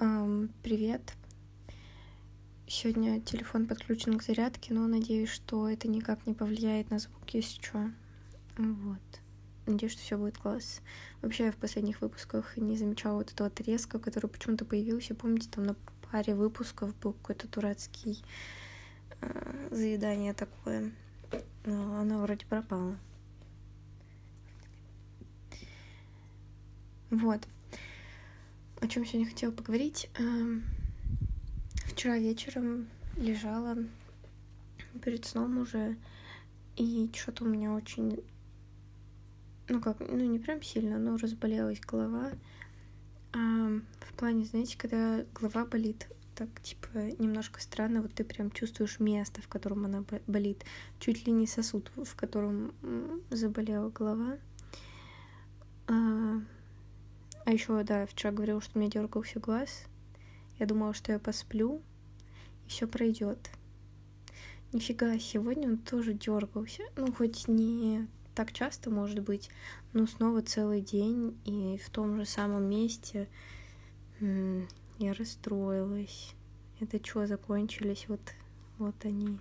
Эм, привет. Сегодня телефон подключен к зарядке, но надеюсь, что это никак не повлияет на звук, если что. Вот. Надеюсь, что все будет класс. Вообще, я в последних выпусках не замечала вот этого треска, который почему-то появился. Помните, там на паре выпусков был какой-то дурацкий э, заедание такое. Но оно вроде пропало. Вот. О чем сегодня хотела поговорить. Эм, вчера вечером лежала перед сном уже, и что-то у меня очень, ну как, ну не прям сильно, но разболелась голова. А, в плане, знаете, когда голова болит, так типа немножко странно, вот ты прям чувствуешь место, в котором она болит, чуть ли не сосуд, в котором заболела голова. А, а еще, да, вчера говорил, что у меня дергался глаз. Я думала, что я посплю, и все пройдет. Нифига, сегодня он тоже дергался. Ну, хоть не так часто, может быть, но снова целый день и в том же самом месте. Я расстроилась. Это что, закончились вот, вот они.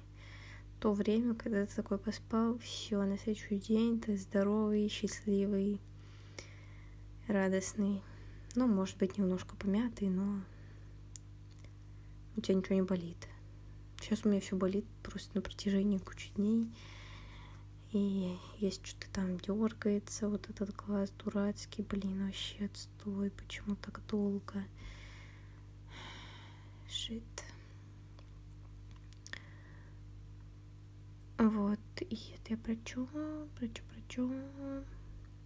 То время, когда ты такой поспал, все, на следующий день ты здоровый, счастливый радостный. Ну, может быть, немножко помятый, но у тебя ничего не болит. Сейчас у меня все болит просто на протяжении кучи дней. И есть что-то там дергается, вот этот глаз дурацкий, блин, вообще отстой, почему так долго? Шит. Вот, и это я про чё, про чё, про чё?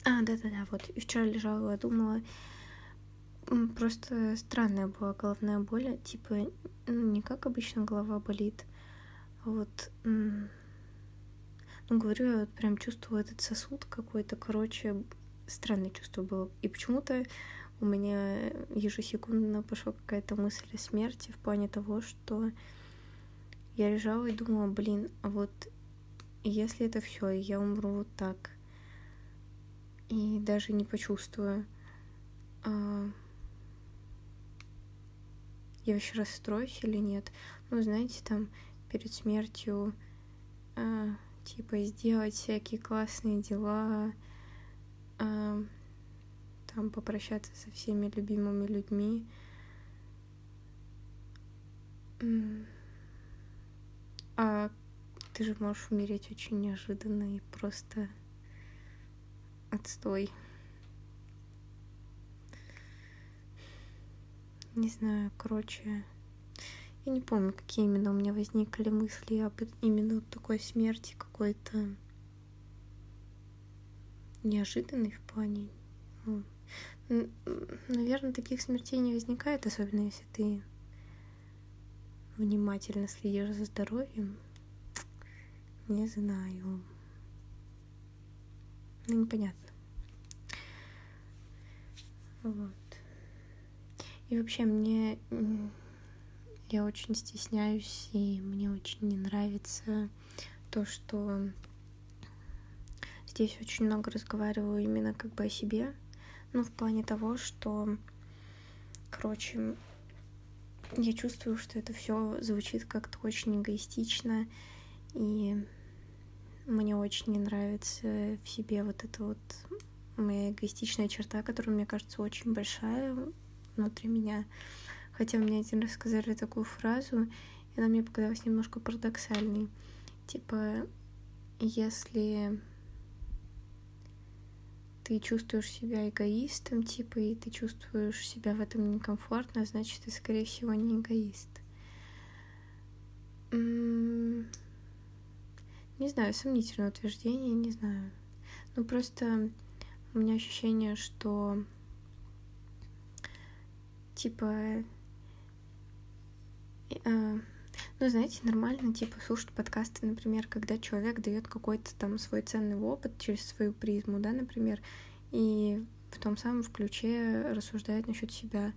А, да-да-да, вот. И вчера лежала, думала, просто странная была головная боль, типа, ну, не как обычно голова болит, а вот, ну, говорю, я вот прям чувствовала этот сосуд какой-то, короче, странное чувство было. И почему-то у меня ежесекундно пошла какая-то мысль о смерти в плане того, что я лежала и думала, блин, а вот если это все, и я умру вот так, и даже не почувствую. А... Я вообще расстроюсь или нет? Ну, знаете, там перед смертью а, типа сделать всякие классные дела, а, там попрощаться со всеми любимыми людьми. А ты же можешь умереть очень неожиданно и просто отстой. Не знаю, короче, я не помню, какие именно у меня возникли мысли об именно такой смерти какой-то неожиданной в плане. Наверное, таких смертей не возникает, особенно если ты внимательно следишь за здоровьем. Не знаю. Ну, непонятно. Вот. И вообще мне я очень стесняюсь, и мне очень не нравится то, что здесь очень много разговариваю именно как бы о себе. Ну, в плане того, что, короче, я чувствую, что это все звучит как-то очень эгоистично, и мне очень не нравится в себе вот это вот моя эгоистичная черта, которая, мне кажется, очень большая внутри меня. Хотя мне один раз сказали такую фразу, и она мне показалась немножко парадоксальной. Типа, если ты чувствуешь себя эгоистом, типа, и ты чувствуешь себя в этом некомфортно, значит, ты, скорее всего, не эгоист. Не знаю, сомнительное утверждение, не знаю. Ну, просто у меня ощущение, что типа э, ну, знаете, нормально, типа, слушать подкасты, например, когда человек дает какой-то там свой ценный опыт через свою призму, да, например, и в том самом ключе рассуждает насчет себя.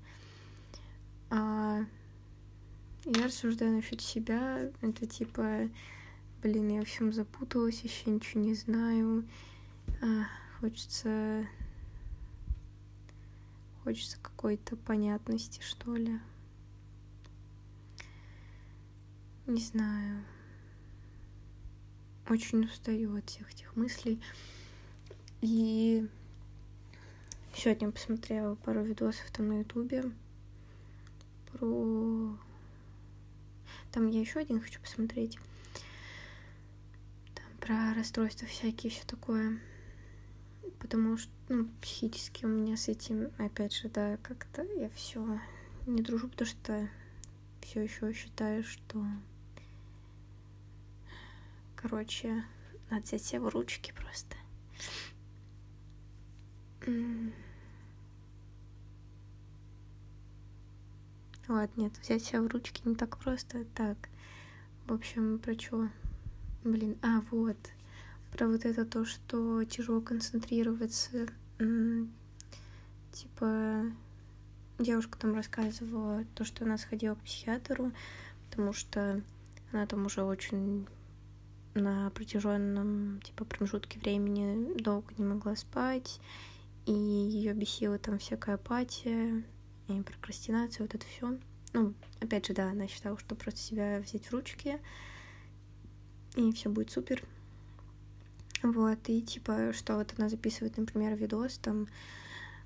А я рассуждаю насчет себя, это типа, блин, я во всем запуталась, еще ничего не знаю. А, хочется хочется какой-то понятности, что ли. Не знаю. Очень устаю от всех этих мыслей. И сегодня посмотрела пару видосов там на ютубе про... Там я еще один хочу посмотреть. Там про расстройства всякие, все такое. Потому что, ну, психически у меня с этим, опять же, да, как-то я все не дружу, потому что все еще считаю, что короче, надо взять себя в ручки просто. Ладно, нет, взять себя в ручки не так просто. Так, в общем, про что? Блин, а, вот. Про вот это то, что тяжело концентрироваться. Типа, девушка там рассказывала то, что она сходила к психиатру, потому что она там уже очень на протяженном типа промежутке времени долго не могла спать, и ее бесила там всякая апатия и прокрастинация, вот это все. Ну, опять же, да, она считала, что просто себя взять в ручки, и все будет супер. Вот, и типа, что вот она записывает, например, видос, там,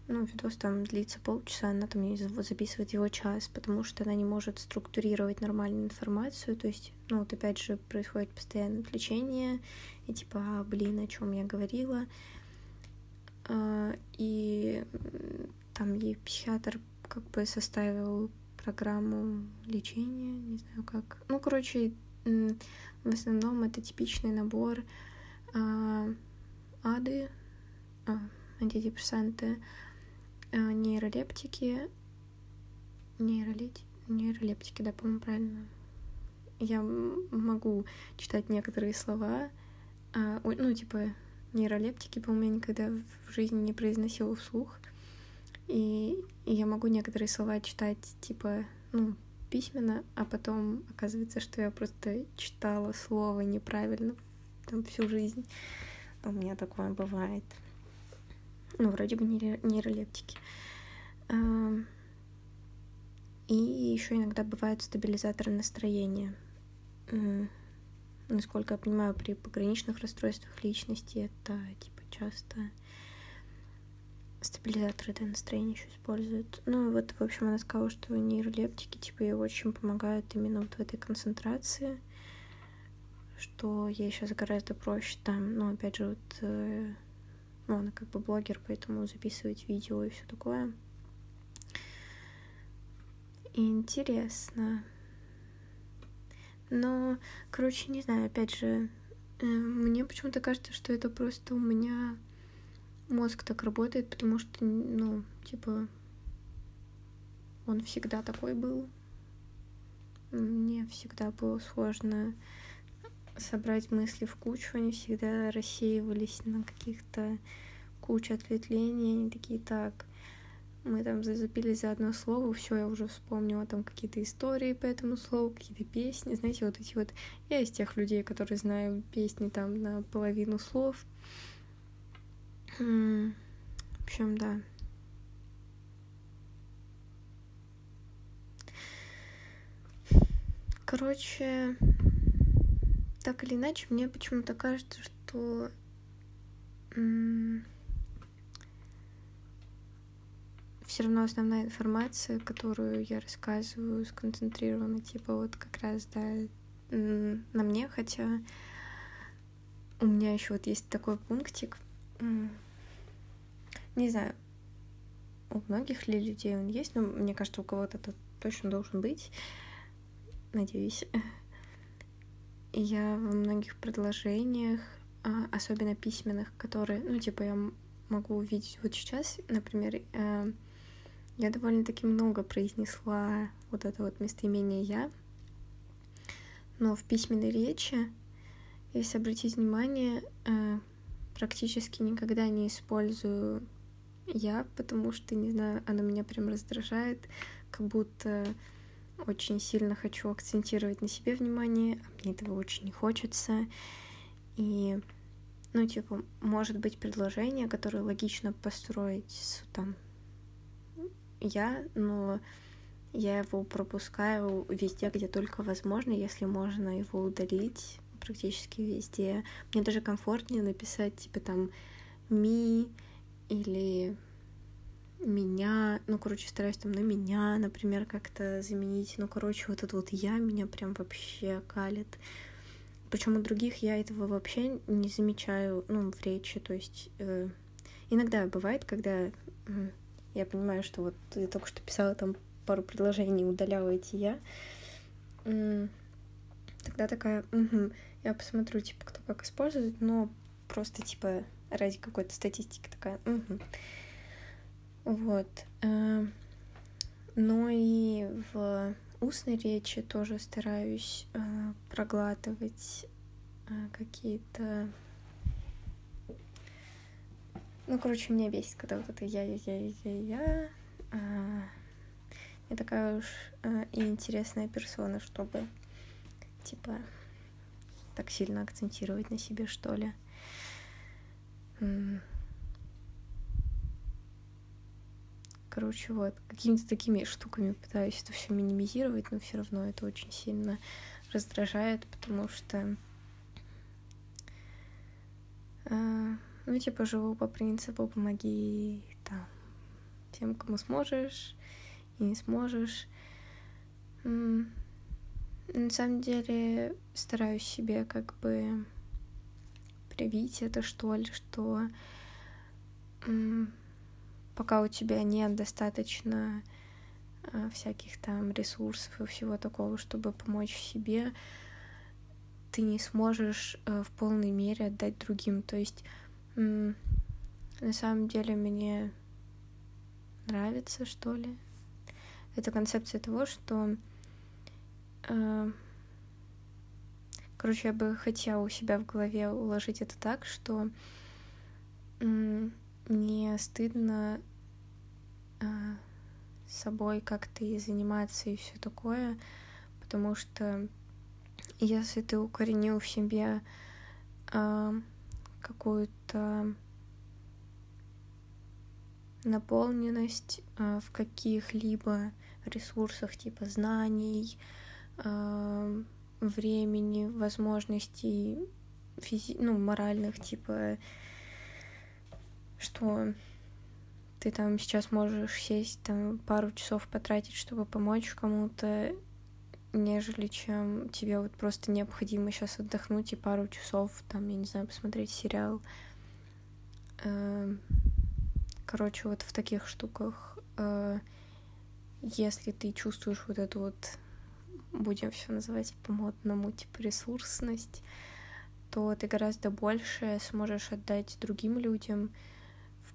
ну, видос там длится полчаса, она там записывает его час, потому что она не может структурировать нормальную информацию, то есть, ну, вот опять же, происходит постоянное отвлечение, и типа, а, блин, о чем я говорила, а, и там ей психиатр как бы составил программу лечения, не знаю как. Ну, короче, в основном это типичный набор ады, а, антидепрессанты, а, нейролептики, нейролети... нейролептики, да, по-моему, правильно. Я могу читать некоторые слова, а, ну, типа, нейролептики, по-моему, я никогда в жизни не произносила вслух. И, и я могу некоторые слова читать, типа, ну, письменно, а потом оказывается, что я просто читала слово неправильно там всю жизнь. У меня такое бывает ну, вроде бы нейролептики. И еще иногда бывают стабилизаторы настроения. Насколько я понимаю, при пограничных расстройствах личности это типа часто стабилизаторы для настроения еще используют. Ну вот, в общем, она сказала, что нейролептики типа ей очень помогают именно вот в этой концентрации, что ей сейчас гораздо проще там, ну, опять же, вот э, ну, она как бы блогер, поэтому записывать видео и все такое. Интересно. Но, короче, не знаю, опять же, э, мне почему-то кажется, что это просто у меня мозг так работает, потому что, ну, типа, он всегда такой был. Мне всегда было сложно собрать мысли в кучу, они всегда рассеивались на каких-то кучу ответвлений, они такие, так, мы там зацепились за одно слово, все, я уже вспомнила там какие-то истории по этому слову, какие-то песни, знаете, вот эти вот, я из тех людей, которые знаю песни там на половину слов. В общем, да. Короче, так или иначе, мне почему-то кажется, что все равно основная информация, которую я рассказываю, сконцентрирована, типа вот как раз, да, на мне, хотя у меня еще вот есть такой пунктик. Не знаю, у многих ли людей он есть, но мне кажется, у кого-то это точно должен быть. Надеюсь. Я во многих предложениях, а, особенно письменных, которые, ну, типа, я могу увидеть вот сейчас, например, э, я довольно-таки много произнесла вот это вот местоимение «я», но в письменной речи, если обратить внимание, э, практически никогда не использую «я», потому что, не знаю, оно меня прям раздражает, как будто очень сильно хочу акцентировать на себе внимание, а мне этого очень не хочется. И, ну, типа, может быть предложение, которое логично построить там, я, но я его пропускаю везде, где только возможно, если можно его удалить практически везде. Мне даже комфортнее написать, типа, там, ми или меня, ну, короче, стараюсь там на меня, например, как-то заменить. Ну, короче, вот это вот я меня прям вообще калит. Причем у других я этого вообще не замечаю, ну, в речи. То есть э, иногда бывает, когда я понимаю, что вот я только что писала там пару предложений, удаляла эти я. Тогда такая, угу, я посмотрю, типа, кто как использует, но просто, типа, ради какой-то статистики такая, угу. Вот. Э, но и в устной речи тоже стараюсь э, проглатывать э, какие-то... Ну, короче, меня бесит, когда вот это я-я-я-я-я. Не такая уж и интересная персона, чтобы, типа, так сильно акцентировать на себе, что ли. Короче, вот, какими-то такими штуками пытаюсь это все минимизировать, но все равно это очень сильно раздражает, потому что э, ну, типа, живу по принципу помоги там тем, кому сможешь и не сможешь. На самом деле стараюсь себе как бы привить это, что ли, что пока у тебя нет достаточно э, всяких там ресурсов и всего такого, чтобы помочь себе, ты не сможешь э, в полной мере отдать другим. То есть на самом деле мне нравится, что ли. Это концепция того, что э, Короче, я бы хотела у себя в голове уложить это так, что мне стыдно а, собой как-то и заниматься и все такое, потому что если ты укоренил в себе а, какую-то наполненность а, в каких-либо ресурсах типа знаний, а, времени, возможностей физи... ну, моральных, типа, что ты там сейчас можешь сесть, там пару часов потратить, чтобы помочь кому-то, нежели чем тебе вот просто необходимо сейчас отдохнуть и пару часов, там, я не знаю, посмотреть сериал. Эм, короче, вот в таких штуках, э, если ты чувствуешь вот эту вот, будем все называть по-модному, типа ресурсность, то ты гораздо больше сможешь отдать другим людям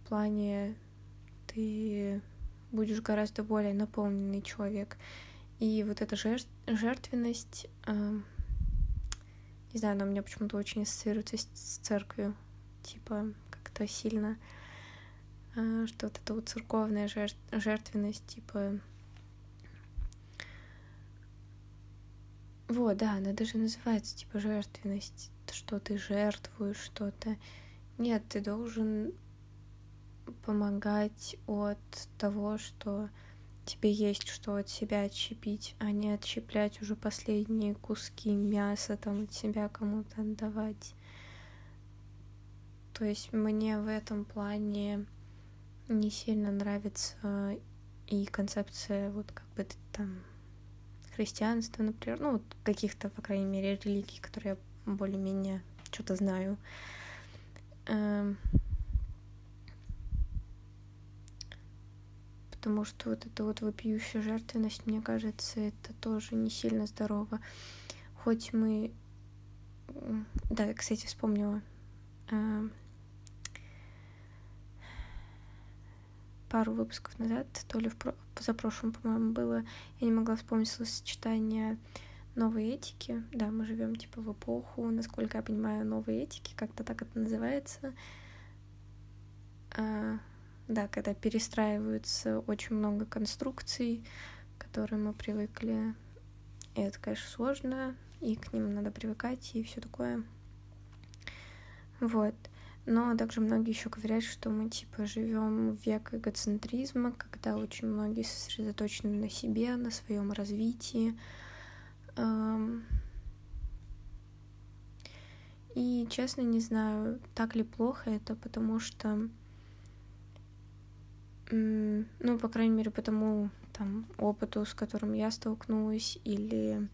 в плане ты будешь гораздо более наполненный человек. И вот эта жертв, жертвенность, э, не знаю, она у меня почему-то очень ассоциируется с, с церковью, типа как-то сильно, э, что вот эта вот церковная жертв, жертвенность, типа... Вот, да, она даже называется, типа, жертвенность, что ты жертвуешь что-то. Нет, ты должен помогать от того, что тебе есть что от себя отщепить, а не отщеплять уже последние куски мяса там от себя кому-то отдавать. То есть мне в этом плане не сильно нравится и концепция вот как бы там христианства, например, ну вот каких-то, по крайней мере, религий, которые я более-менее что-то знаю. Потому что вот эта вот вопиющая жертвенность, мне кажется, это тоже не сильно здорово. Хоть мы... Да, кстати, вспомнила. А, пару выпусков назад, то ли в про... позапрошлом, по-моему, было, я не могла вспомнить словосочетание новой этики. Да, мы живем типа в эпоху, насколько я понимаю, новой этики, как-то так это называется. Да, когда перестраиваются очень много конструкций, к которым мы привыкли. И это, конечно, сложно, и к ним надо привыкать, и все такое. Вот. Но также многие еще говорят, что мы типа живем в век эгоцентризма, когда очень многие сосредоточены на себе, на своем развитии. И честно не знаю, так ли плохо это, потому что, ну, по крайней мере, по тому там опыту, с которым я столкнулась, или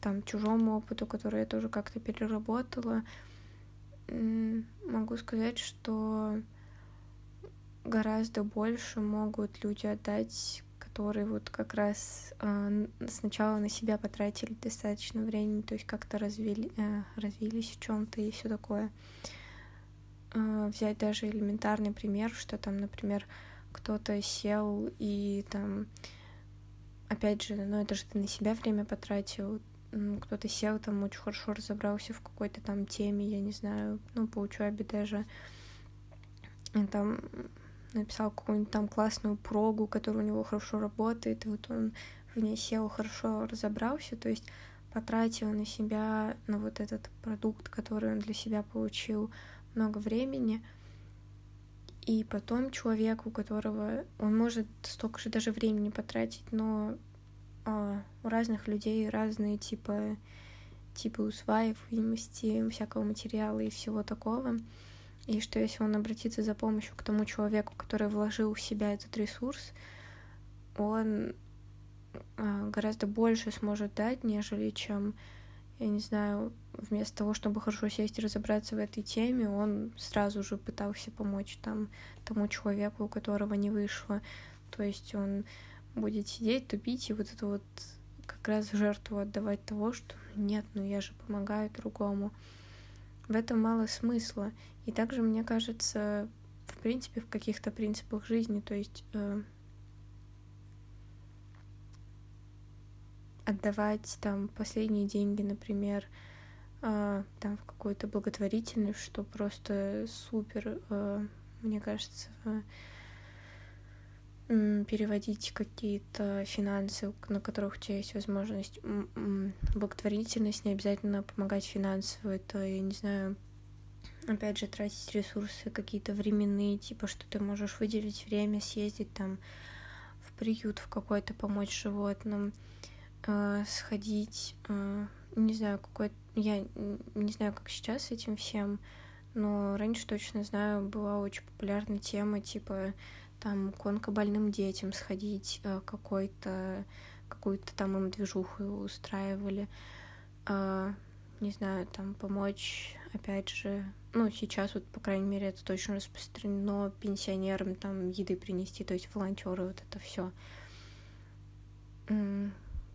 там чужому опыту, который я тоже как-то переработала, могу сказать, что гораздо больше могут люди отдать, которые вот как раз э, сначала на себя потратили достаточно времени, то есть как-то развили, э, развились в чем-то и все такое. Э, взять даже элементарный пример, что там, например, кто-то сел и там, опять же, ну это же ты на себя время потратил, кто-то сел там очень хорошо разобрался в какой-то там теме, я не знаю, ну, по учебе даже, и там написал какую-нибудь там классную прогу, которая у него хорошо работает, и вот он в ней сел, хорошо разобрался, то есть потратил на себя, на вот этот продукт, который он для себя получил, много времени, и потом человек, у которого он может столько же даже времени потратить, но а, у разных людей разные типа типы усваиваемости всякого материала и всего такого. И что если он обратится за помощью к тому человеку, который вложил в себя этот ресурс, он а, гораздо больше сможет дать, нежели чем, я не знаю, вместо того, чтобы хорошо сесть и разобраться в этой теме, он сразу же пытался помочь там тому человеку, у которого не вышло. То есть он будет сидеть, тупить и вот это вот как раз жертву отдавать того, что нет, ну я же помогаю другому. В этом мало смысла. И также, мне кажется, в принципе, в каких-то принципах жизни, то есть э, отдавать там последние деньги, например, э, там в какую-то благотворительность, что просто супер, э, мне кажется, э, переводить какие-то финансы, на которых у тебя есть возможность. Благотворительность не обязательно помогать финансово. Это, я не знаю, опять же, тратить ресурсы какие-то временные, типа, что ты можешь выделить время, съездить там в приют в какой-то, помочь животным, э, сходить, э, не знаю, какой я не знаю, как сейчас с этим всем, но раньше точно знаю, была очень популярная тема, типа, там к онкобольным детям сходить, э, какой-то какую-то там им движуху устраивали, э, не знаю, там помочь, опять же, ну, сейчас вот, по крайней мере, это точно распространено пенсионерам там еды принести, то есть волонтеры, вот это все.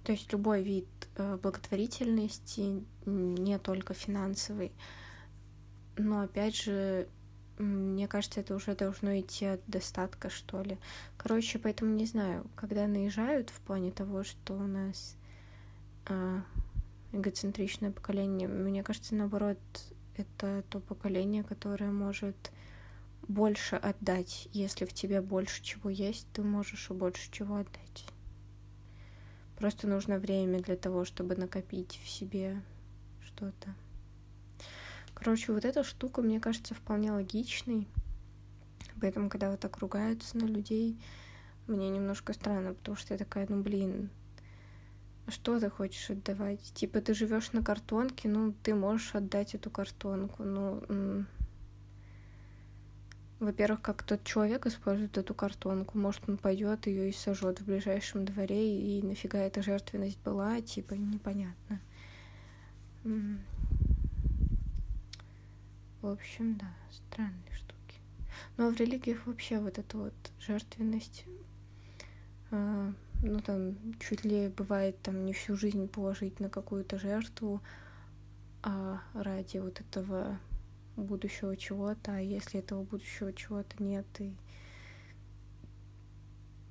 То есть любой вид э, благотворительности, не только финансовый. Но опять же, мне кажется, это уже должно идти от достатка, что ли. Короче, поэтому не знаю, когда наезжают в плане того, что у нас э, эгоцентричное поколение, мне кажется, наоборот, это то поколение, которое может больше отдать. Если в тебе больше чего есть, ты можешь и больше чего отдать. Просто нужно время для того, чтобы накопить в себе что-то. Короче, вот эта штука, мне кажется, вполне логичной. Поэтому, когда вот так ругаются на людей, мне немножко странно, потому что я такая, ну блин, а что ты хочешь отдавать? Типа ты живешь на картонке, ну ты можешь отдать эту картонку, ну во-первых, как тот человек использует эту картонку, может он пойдет ее и сожжет в ближайшем дворе, и нафига эта жертвенность была, типа непонятно. В общем, да, странные штуки. Но в религиях вообще вот эта вот жертвенность, э, ну там чуть ли бывает там не всю жизнь положить на какую-то жертву, а ради вот этого будущего чего-то, а если этого будущего чего-то нет, и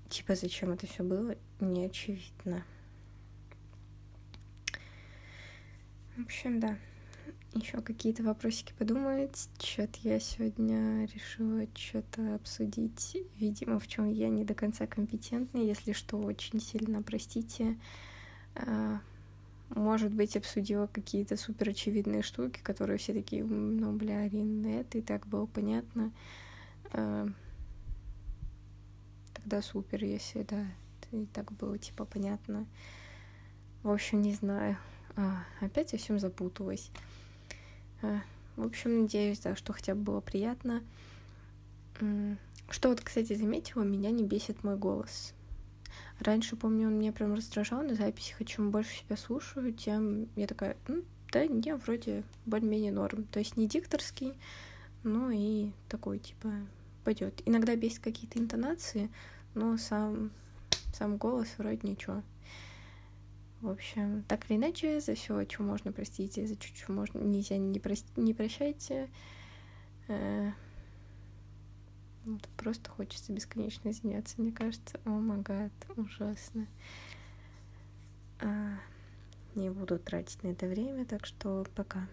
типа зачем это все было, не очевидно. В общем, да еще какие-то вопросики подумать. Что-то я сегодня решила что-то обсудить. Видимо, в чем я не до конца компетентна. Если что, очень сильно простите. Может быть, обсудила какие-то супер очевидные штуки, которые все такие, ну, бля, Арин, это и так было понятно. А, тогда супер, если, да, и так было, типа, понятно. В общем, не знаю. А, опять я всем запуталась. А, в общем, надеюсь, да, что хотя бы было приятно. Что вот, кстати, заметила, меня не бесит мой голос. Раньше, помню, он меня прям раздражал на записях, и чем больше себя слушаю, тем я такая, ну, да, не, вроде более-менее норм. То есть не дикторский, но и такой, типа, пойдет. Иногда бесит какие-то интонации, но сам, сам голос вроде ничего. В общем, так или иначе, за все, что можно простить, за что можно нельзя не, прости, не прощайте. Э, вот, просто хочется бесконечно извиняться, мне кажется. О магад, ужасно. А, не буду тратить на это время, так что пока.